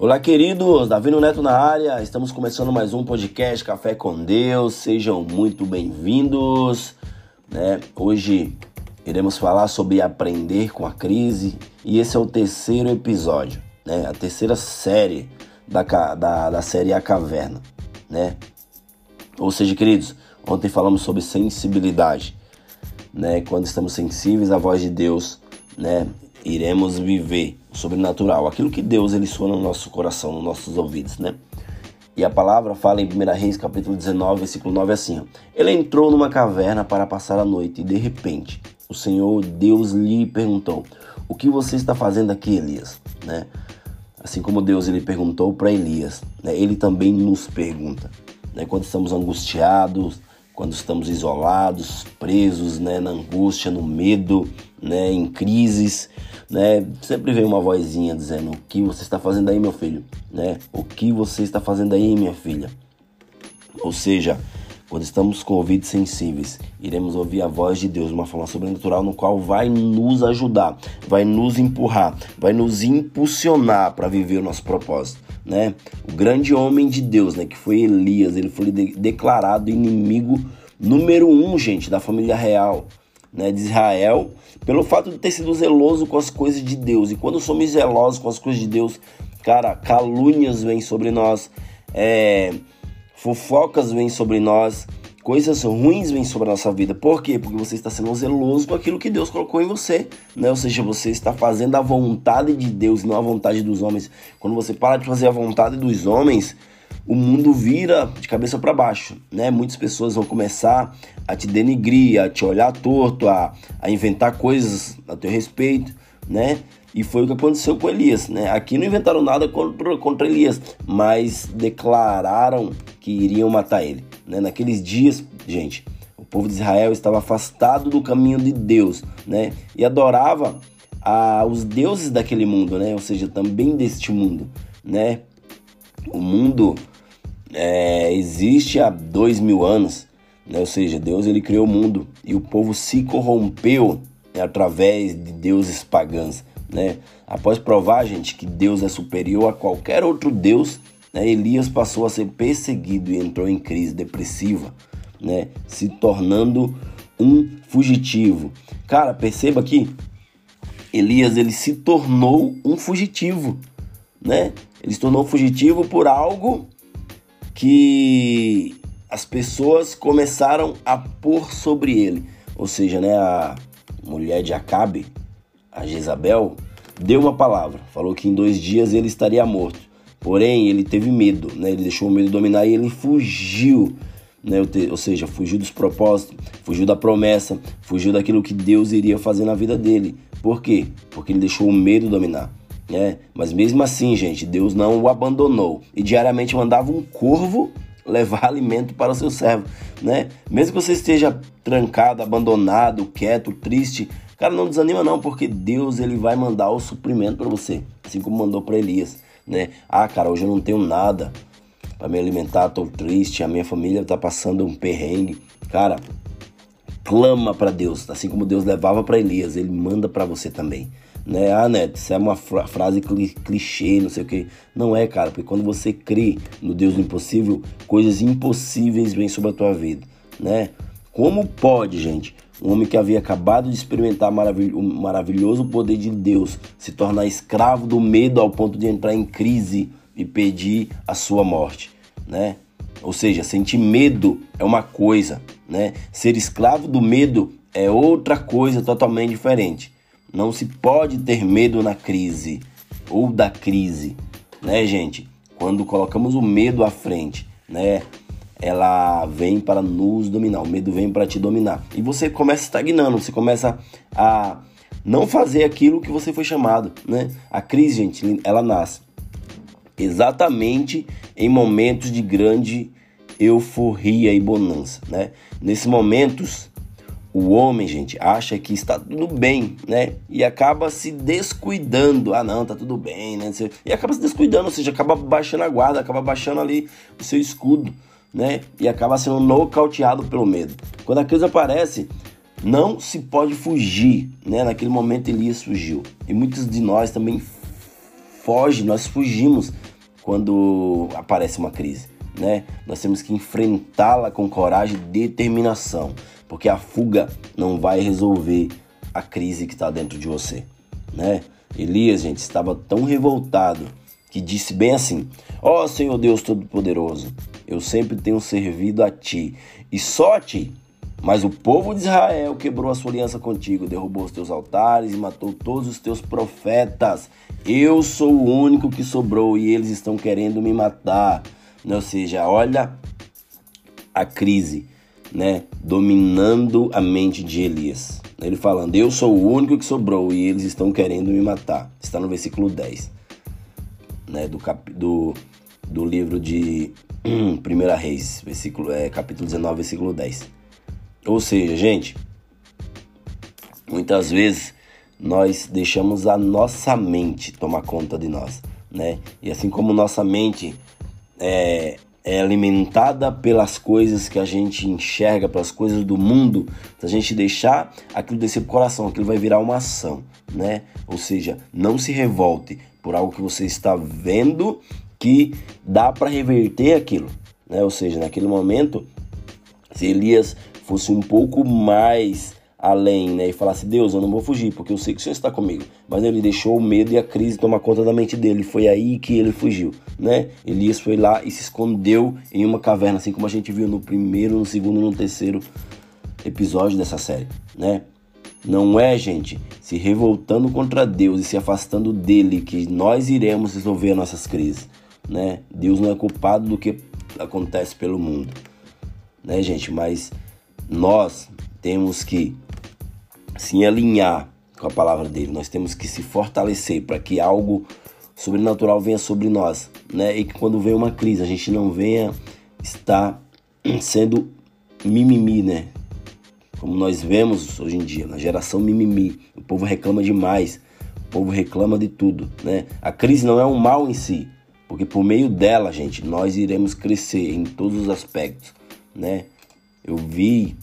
Olá, queridos, Davino Neto na área. Estamos começando mais um podcast Café com Deus. Sejam muito bem-vindos. Né? Hoje iremos falar sobre aprender com a crise e esse é o terceiro episódio, né? A terceira série da, da, da série A Caverna, né? Ou seja, queridos, ontem falamos sobre sensibilidade, né? Quando estamos sensíveis à voz de Deus, né? Iremos viver o sobrenatural, aquilo que Deus ele soa no nosso coração, nos nossos ouvidos, né? E a palavra fala em 1 Reis, capítulo 19, versículo 9 assim: Ele entrou numa caverna para passar a noite e de repente o Senhor Deus lhe perguntou: O que você está fazendo aqui, Elias? Né? Assim como Deus ele perguntou para Elias, né? ele também nos pergunta. Né? Quando estamos angustiados, quando estamos isolados, presos, né, na angústia, no medo, né, em crises, né, sempre vem uma vozinha dizendo: "O que você está fazendo aí, meu filho?", né? "O que você está fazendo aí, minha filha?". Ou seja, quando estamos com ouvidos sensíveis, iremos ouvir a voz de Deus de uma forma sobrenatural, no qual vai nos ajudar, vai nos empurrar, vai nos impulsionar para viver o nosso propósito né? O grande homem de Deus, né? Que foi Elias, ele foi de declarado inimigo número um, gente, da família real, né? De Israel, pelo fato de ter sido zeloso com as coisas de Deus. E quando somos zelosos com as coisas de Deus, cara, calúnias vêm sobre nós, é, fofocas vêm sobre nós, coisas ruins vêm sobre a nossa vida. Por quê? Porque você está sendo zeloso com aquilo que Deus colocou em você, né? Ou seja, você está fazendo a vontade de Deus, não a vontade dos homens. Quando você para de fazer a vontade dos homens, o mundo vira de cabeça para baixo, né? Muitas pessoas vão começar a te denigrir, a te olhar torto, a, a inventar coisas a teu respeito, né? E foi o que aconteceu com Elias, né? Aqui não inventaram nada contra, contra Elias, mas declararam que iriam matar ele. Né? Naqueles dias, gente, o povo de Israel estava afastado do caminho de Deus, né? E adorava a, os deuses daquele mundo, né? Ou seja, também deste mundo, né? O mundo é, existe há dois mil anos, né? Ou seja, Deus ele criou o mundo e o povo se corrompeu né, através de deuses pagãos, né? Após provar, gente, que Deus é superior a qualquer outro Deus, né, Elias passou a ser perseguido e entrou em crise depressiva, né, se tornando um fugitivo. Cara, perceba que Elias ele se tornou um fugitivo, né? Ele se tornou fugitivo por algo que as pessoas começaram a pôr sobre ele. Ou seja, né, a mulher de Acabe, a Jezabel, deu uma palavra, falou que em dois dias ele estaria morto. Porém, ele teve medo, né? Ele deixou o medo dominar e ele fugiu, né? Ou seja, fugiu dos propósitos, fugiu da promessa, fugiu daquilo que Deus iria fazer na vida dele. Por quê? Porque ele deixou o medo dominar. Né? Mas mesmo assim, gente, Deus não o abandonou e diariamente mandava um corvo levar alimento para o seu servo, né? Mesmo que você esteja trancado, abandonado, quieto, triste, cara, não desanima não, porque Deus ele vai mandar o suprimento para você, assim como mandou para Elias né? Ah, cara, hoje eu não tenho nada para me alimentar, tô triste, a minha família tá passando um perrengue. Cara, clama para Deus, assim como Deus levava para Elias, ele manda para você também. Né? Ah, Neto, isso é uma fra frase clichê, não sei o que. Não é, cara, porque quando você crê no Deus do impossível, coisas impossíveis vêm sobre a tua vida, né? Como pode, gente, um homem que havia acabado de experimentar o maravilhoso poder de Deus se tornar escravo do medo ao ponto de entrar em crise e pedir a sua morte, né? Ou seja, sentir medo é uma coisa, né? Ser escravo do medo é outra coisa totalmente diferente. Não se pode ter medo na crise ou da crise, né, gente? Quando colocamos o medo à frente, né? Ela vem para nos dominar, o medo vem para te dominar. E você começa estagnando, você começa a não fazer aquilo que você foi chamado, né? A crise, gente, ela nasce exatamente em momentos de grande euforia e bonança, né? Nesses momentos, o homem, gente, acha que está tudo bem, né? E acaba se descuidando. Ah, não, tá tudo bem, né? E acaba se descuidando, ou seja, acaba baixando a guarda, acaba baixando ali o seu escudo, né? E acaba sendo nocauteado pelo medo. Quando a crise aparece, não se pode fugir, né? Naquele momento Elias fugiu. E muitos de nós também foge, nós fugimos quando aparece uma crise, né? Nós temos que enfrentá-la com coragem e determinação, porque a fuga não vai resolver a crise que está dentro de você, né? Elias, gente, estava tão revoltado que disse bem assim: Ó oh, Senhor Deus Todo-Poderoso, eu sempre tenho servido a ti e só a ti. Mas o povo de Israel quebrou a sua aliança contigo, derrubou os teus altares e matou todos os teus profetas. Eu sou o único que sobrou e eles estão querendo me matar. Ou seja, olha a crise, né, dominando a mente de Elias. Ele falando: Eu sou o único que sobrou e eles estão querendo me matar. Está no versículo 10, né, do, cap, do, do livro de 1 Reis, versículo, é, capítulo 19, versículo 10. Ou seja, gente, muitas vezes nós deixamos a nossa mente tomar conta de nós, né? E assim como nossa mente é, é alimentada pelas coisas que a gente enxerga, pelas coisas do mundo, se a gente deixar aquilo descer pro coração, aquilo vai virar uma ação, né? Ou seja, não se revolte por algo que você está vendo que dá para reverter aquilo, né? Ou seja, naquele momento, se Elias fosse um pouco mais além, né? E falasse, Deus, eu não vou fugir, porque eu sei que o Senhor está comigo. Mas ele deixou o medo e a crise tomar conta da mente dele. Foi aí que ele fugiu, né? Elias foi lá e se escondeu em uma caverna, assim como a gente viu no primeiro, no segundo no terceiro episódio dessa série, né? Não é, gente, se revoltando contra Deus e se afastando dele que nós iremos resolver as nossas crises, né? Deus não é culpado do que acontece pelo mundo, né, gente? Mas nós temos que se alinhar com a palavra dele, nós temos que se fortalecer para que algo sobrenatural venha sobre nós, né? E que quando vem uma crise, a gente não venha estar sendo mimimi, né? Como nós vemos hoje em dia, na geração mimimi, o povo reclama demais, o povo reclama de tudo, né? A crise não é um mal em si, porque por meio dela, gente, nós iremos crescer em todos os aspectos, né? Eu vi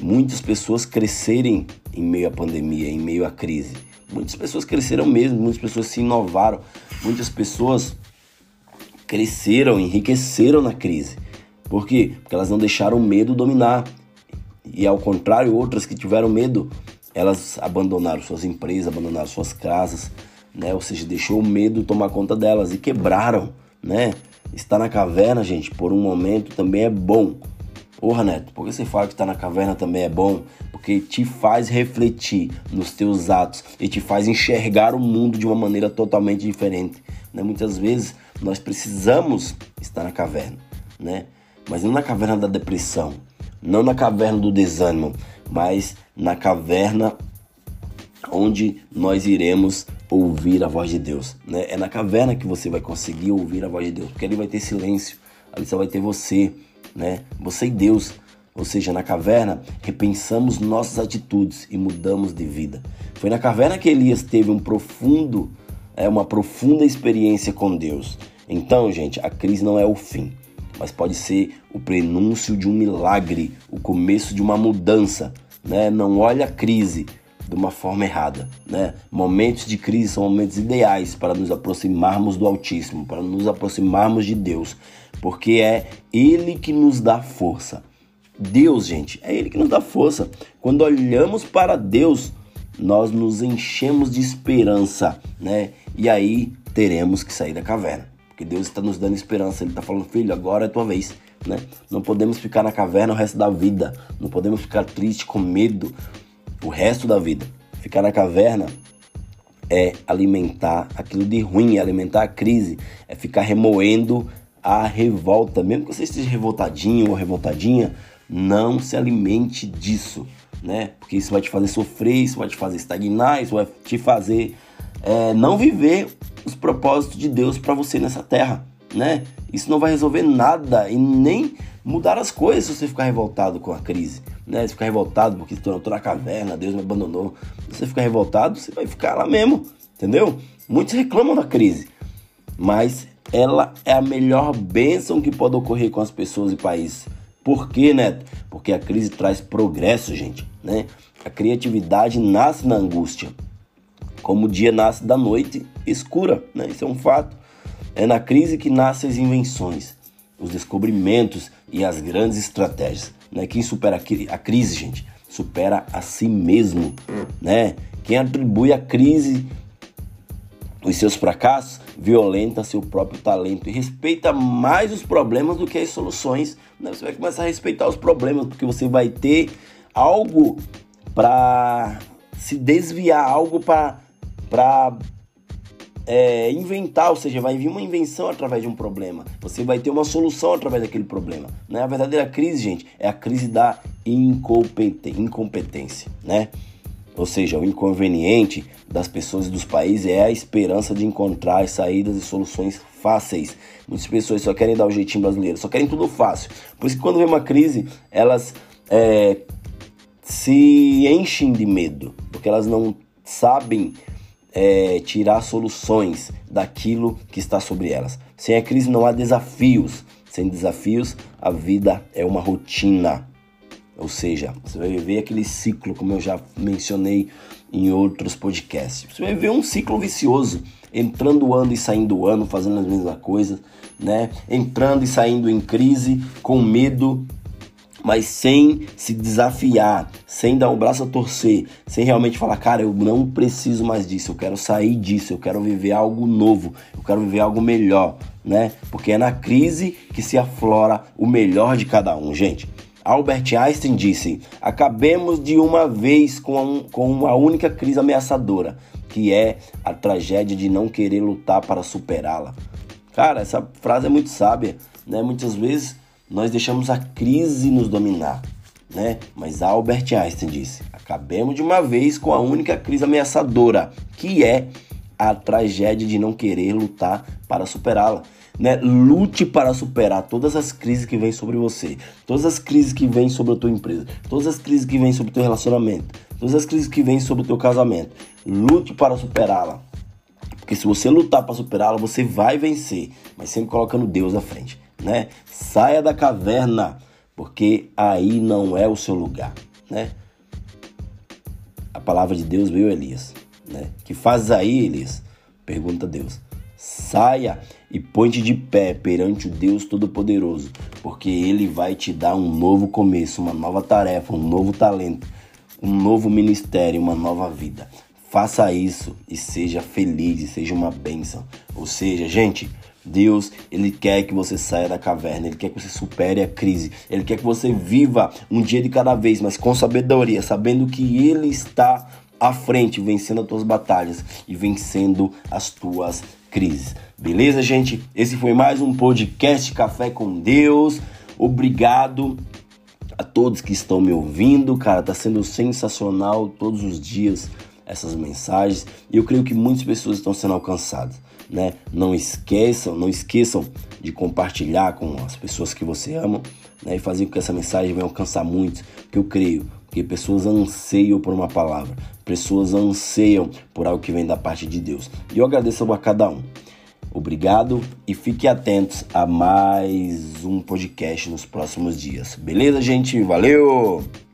muitas pessoas crescerem em meio à pandemia, em meio à crise. Muitas pessoas cresceram mesmo, muitas pessoas se inovaram, muitas pessoas cresceram, enriqueceram na crise. Por quê? Porque elas não deixaram o medo dominar. E ao contrário, outras que tiveram medo, elas abandonaram suas empresas, abandonaram suas casas, né? Ou seja, deixou o medo tomar conta delas e quebraram, né? Estar na caverna, gente, por um momento também é bom. Porra, Neto, por que você fala que estar tá na caverna também é bom? Porque te faz refletir nos teus atos e te faz enxergar o mundo de uma maneira totalmente diferente. Né? Muitas vezes nós precisamos estar na caverna, né? Mas não na caverna da depressão, não na caverna do desânimo, mas na caverna onde nós iremos ouvir a voz de Deus. Né? É na caverna que você vai conseguir ouvir a voz de Deus, porque ali vai ter silêncio, ali só vai ter você né? Você e Deus. Ou seja, na caverna, repensamos nossas atitudes e mudamos de vida. Foi na caverna que Elias teve um profundo, é, uma profunda experiência com Deus. Então, gente, a crise não é o fim, mas pode ser o prenúncio de um milagre, o começo de uma mudança. Né? Não olhe a crise de uma forma errada. Né? Momentos de crise são momentos ideais para nos aproximarmos do Altíssimo, para nos aproximarmos de Deus, porque é Ele que nos dá força. Deus, gente, é Ele que nos dá força. Quando olhamos para Deus, nós nos enchemos de esperança, né? E aí teremos que sair da caverna. Porque Deus está nos dando esperança. Ele está falando, filho, agora é tua vez. Né? Não podemos ficar na caverna o resto da vida. Não podemos ficar triste com medo o resto da vida. Ficar na caverna é alimentar aquilo de ruim, é alimentar a crise, é ficar remoendo a revolta, mesmo que você esteja revoltadinho ou revoltadinha, não se alimente disso, né? Porque isso vai te fazer sofrer, isso vai te fazer estagnar, isso vai te fazer é, não viver os propósitos de Deus para você nessa terra, né? Isso não vai resolver nada e nem mudar as coisas se você ficar revoltado com a crise, né? Se ficar revoltado porque tô na caverna, Deus me abandonou. Se você ficar revoltado, você vai ficar lá mesmo, entendeu? Muitos reclamam da crise, mas ela é a melhor bênção que pode ocorrer com as pessoas e países. Por quê, Neto? Porque a crise traz progresso, gente, né? A criatividade nasce na angústia. Como o dia nasce da noite, escura, né? Isso é um fato. É na crise que nascem as invenções, os descobrimentos e as grandes estratégias. Né? Quem supera a crise, gente, supera a si mesmo, né? Quem atribui a crise os seus fracassos violenta seu próprio talento e respeita mais os problemas do que as soluções. Né? Você vai começar a respeitar os problemas porque você vai ter algo para se desviar, algo para é, inventar, ou seja, vai vir uma invenção através de um problema. Você vai ter uma solução através daquele problema. Né? A verdadeira crise, gente, é a crise da incompetência, né? Ou seja, o inconveniente das pessoas e dos países é a esperança de encontrar saídas e soluções fáceis. Muitas pessoas só querem dar o jeitinho brasileiro, só querem tudo fácil. Por isso que quando vem uma crise, elas é, se enchem de medo, porque elas não sabem é, tirar soluções daquilo que está sobre elas. Sem a crise não há desafios. Sem desafios, a vida é uma rotina. Ou seja, você vai viver aquele ciclo, como eu já mencionei em outros podcasts. Você vai viver um ciclo vicioso, entrando o ano e saindo o ano, fazendo as mesmas coisas, né? Entrando e saindo em crise, com medo, mas sem se desafiar, sem dar um braço a torcer, sem realmente falar, cara, eu não preciso mais disso, eu quero sair disso, eu quero viver algo novo, eu quero viver algo melhor, né? Porque é na crise que se aflora o melhor de cada um, gente. Albert Einstein disse: acabemos de uma vez com, a, com uma única crise ameaçadora, que é a tragédia de não querer lutar para superá-la. Cara, essa frase é muito sábia, né? Muitas vezes nós deixamos a crise nos dominar, né? Mas Albert Einstein disse: acabemos de uma vez com a única crise ameaçadora, que é a tragédia de não querer lutar para superá-la. Né? Lute para superar todas as crises que vêm sobre você, todas as crises que vêm sobre a tua empresa, todas as crises que vêm sobre o teu relacionamento, todas as crises que vêm sobre o teu casamento. Lute para superá-la. Porque se você lutar para superá-la, você vai vencer, mas sempre colocando Deus à frente né? Saia da caverna, porque aí não é o seu lugar, né? A palavra de Deus veio a Elias, né? Que faz aí, Elias? Pergunta Deus. Saia e ponte de pé perante o Deus Todo-Poderoso, porque Ele vai te dar um novo começo, uma nova tarefa, um novo talento, um novo ministério, uma nova vida. Faça isso e seja feliz e seja uma bênção. Ou seja, gente, Deus, ele quer que você saia da caverna, ele quer que você supere a crise, ele quer que você viva um dia de cada vez, mas com sabedoria, sabendo que ele está à frente, vencendo as tuas batalhas e vencendo as tuas crises. Beleza, gente? Esse foi mais um podcast Café com Deus. Obrigado a todos que estão me ouvindo, cara, tá sendo sensacional todos os dias essas mensagens e eu creio que muitas pessoas estão sendo alcançadas né? Não esqueçam, não esqueçam de compartilhar com as pessoas que você ama, né? E fazer com que essa mensagem venha alcançar muitos, que eu creio que pessoas anseiam por uma palavra, pessoas anseiam por algo que vem da parte de Deus. E eu agradeço a cada um. Obrigado e fiquem atentos a mais um podcast nos próximos dias. Beleza, gente? Valeu!